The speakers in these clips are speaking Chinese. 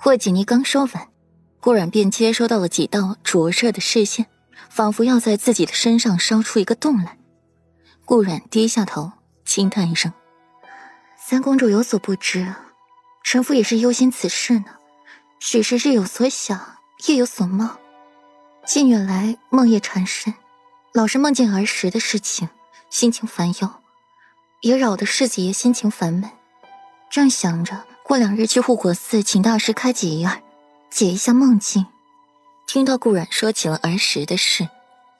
霍锦妮刚说完，顾然便接收到了几道灼热的视线，仿佛要在自己的身上烧出一个洞来。顾然低下头，轻叹一声：“三公主有所不知，臣妇也是忧心此事呢。许是日有所想，夜有所梦，近月来梦夜缠身，老是梦见儿时的事情，心情烦忧，也扰得世子爷心情烦闷。正想着。”过两日去护国寺，请大师开解一二，解一下梦境。听到顾然说起了儿时的事，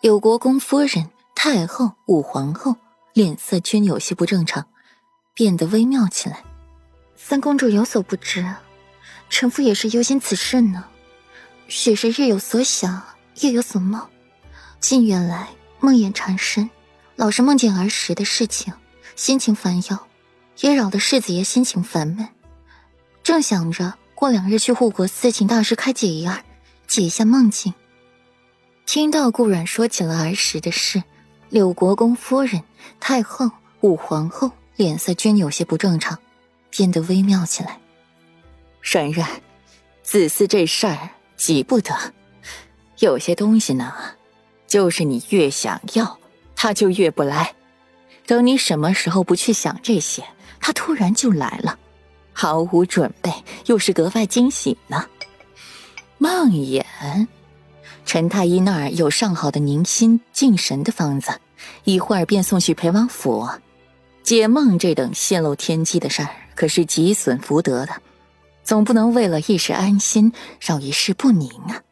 有国公夫人、太后、武皇后脸色均有些不正常，变得微妙起来。三公主有所不知，臣妇也是忧心此事呢。许是日有所想，夜有所梦，近月来梦魇缠身，老是梦见儿时的事情，心情烦忧，也扰得世子爷心情烦闷。正想着过两日去护国寺请大师开解一二，解一下梦境。听到顾阮说起了儿时的事，柳国公夫人、太后、武皇后脸色均有些不正常，变得微妙起来。冉冉，子嗣这事儿急不得。有些东西呢，就是你越想要，他就越不来。等你什么时候不去想这些，他突然就来了。毫无准备，又是格外惊喜呢。梦魇，陈太医那儿有上好的宁心静神的方子，一会儿便送去陪王府。解梦这等泄露天机的事儿，可是极损福德的，总不能为了一时安心，让一世不宁啊！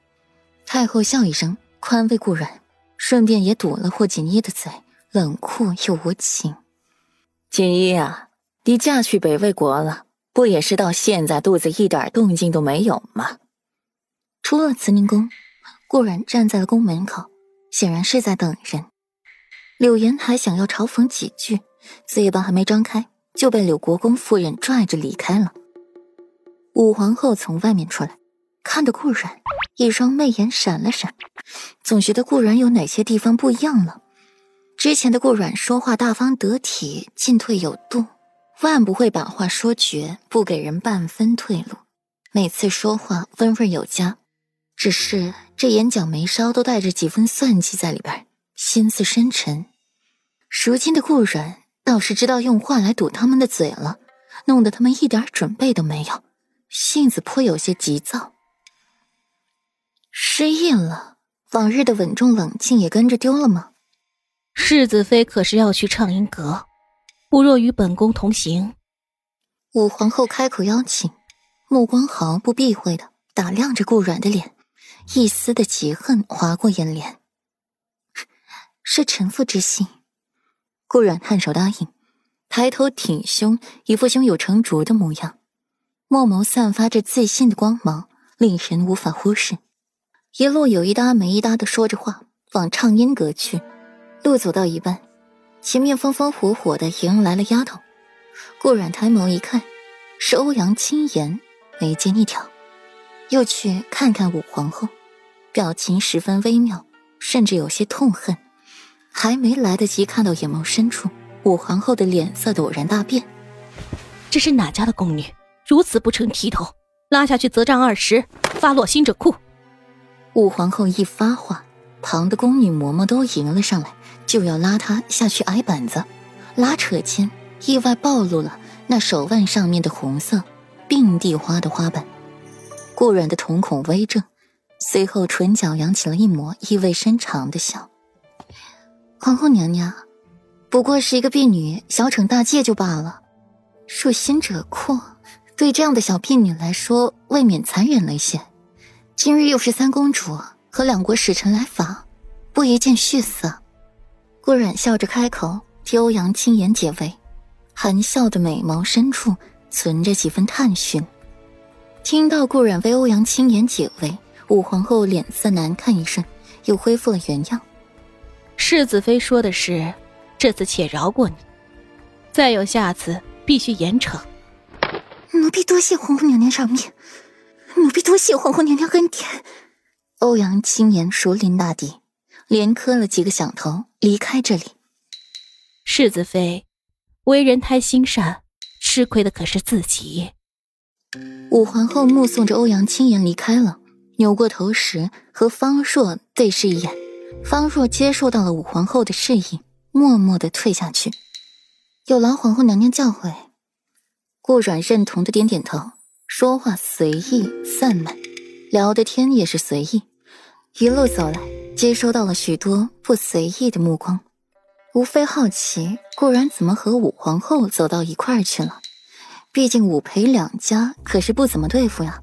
太后笑一声，宽慰顾然，顺便也堵了霍锦衣的嘴，冷酷又无情。锦衣啊，你嫁去北魏国了。不也是到现在肚子一点动静都没有吗？出了慈宁宫，顾然站在了宫门口，显然是在等人。柳岩还想要嘲讽几句，嘴巴还没张开，就被柳国公夫人拽着离开了。武皇后从外面出来，看到顾然，一双媚眼闪了闪，总觉得顾然有哪些地方不一样了。之前的顾然说话大方得体，进退有度。万不会把话说绝，不给人半分退路。每次说话温润有加，只是这眼角眉梢都带着几分算计在里边，心思深沉。如今的顾然倒是知道用话来堵他们的嘴了，弄得他们一点准备都没有，性子颇有些急躁。失忆了，往日的稳重冷静也跟着丢了吗？世子妃可是要去畅音阁？不若与本宫同行。武皇后开口邀请，目光毫不避讳的打量着顾阮的脸，一丝的嫉恨划过眼帘。是臣妇之心。顾阮颔首答应，抬头挺胸，一副胸有成竹的模样，墨眸散发着自信的光芒，令人无法忽视。一路有一搭没一搭的说着话，往畅音阁去。路走到一半。前面风风火火的迎来了丫头，顾阮抬眸一看，是欧阳青言，眉间一挑，又去看看武皇后，表情十分微妙，甚至有些痛恨。还没来得及看到眼眸深处，武皇后的脸色陡然大变。这是哪家的宫女，如此不成体统？拉下去责杖二十，发落新者库。武皇后一发话，旁的宫女嬷嬷都迎了上来。就要拉他下去挨板子，拉扯间意外暴露了那手腕上面的红色并蒂花的花瓣。顾阮的瞳孔微正，随后唇角扬起了一抹意味深长的笑。皇后娘娘，不过是一个婢女，小惩大戒就罢了。恕心者阔，对这样的小婢女来说，未免残忍了一些。今日又是三公主和两国使臣来访，不宜见血色。顾阮笑着开口，替欧阳青言解围，含笑的美眸深处存着几分探寻。听到顾阮为欧阳青言解围，武皇后脸色难看一瞬，又恢复了原样。世子妃说的是，这次且饶过你，再有下次必须严惩。奴婢多谢皇后娘娘赏面，奴婢多谢皇后娘娘恩典。欧阳青言如临大敌。连磕了几个响头，离开这里。世子妃为人太心善，吃亏的可是自己。武皇后目送着欧阳青言离开了，扭过头时和方若对视一眼，方若接受到了武皇后的示意，默默的退下去。有劳皇后娘娘教诲。顾阮认同的点点头，说话随意散漫，聊的天也是随意。一路走来，接收到了许多不随意的目光，无非好奇顾然怎么和武皇后走到一块儿去了。毕竟武裴两家可是不怎么对付呀。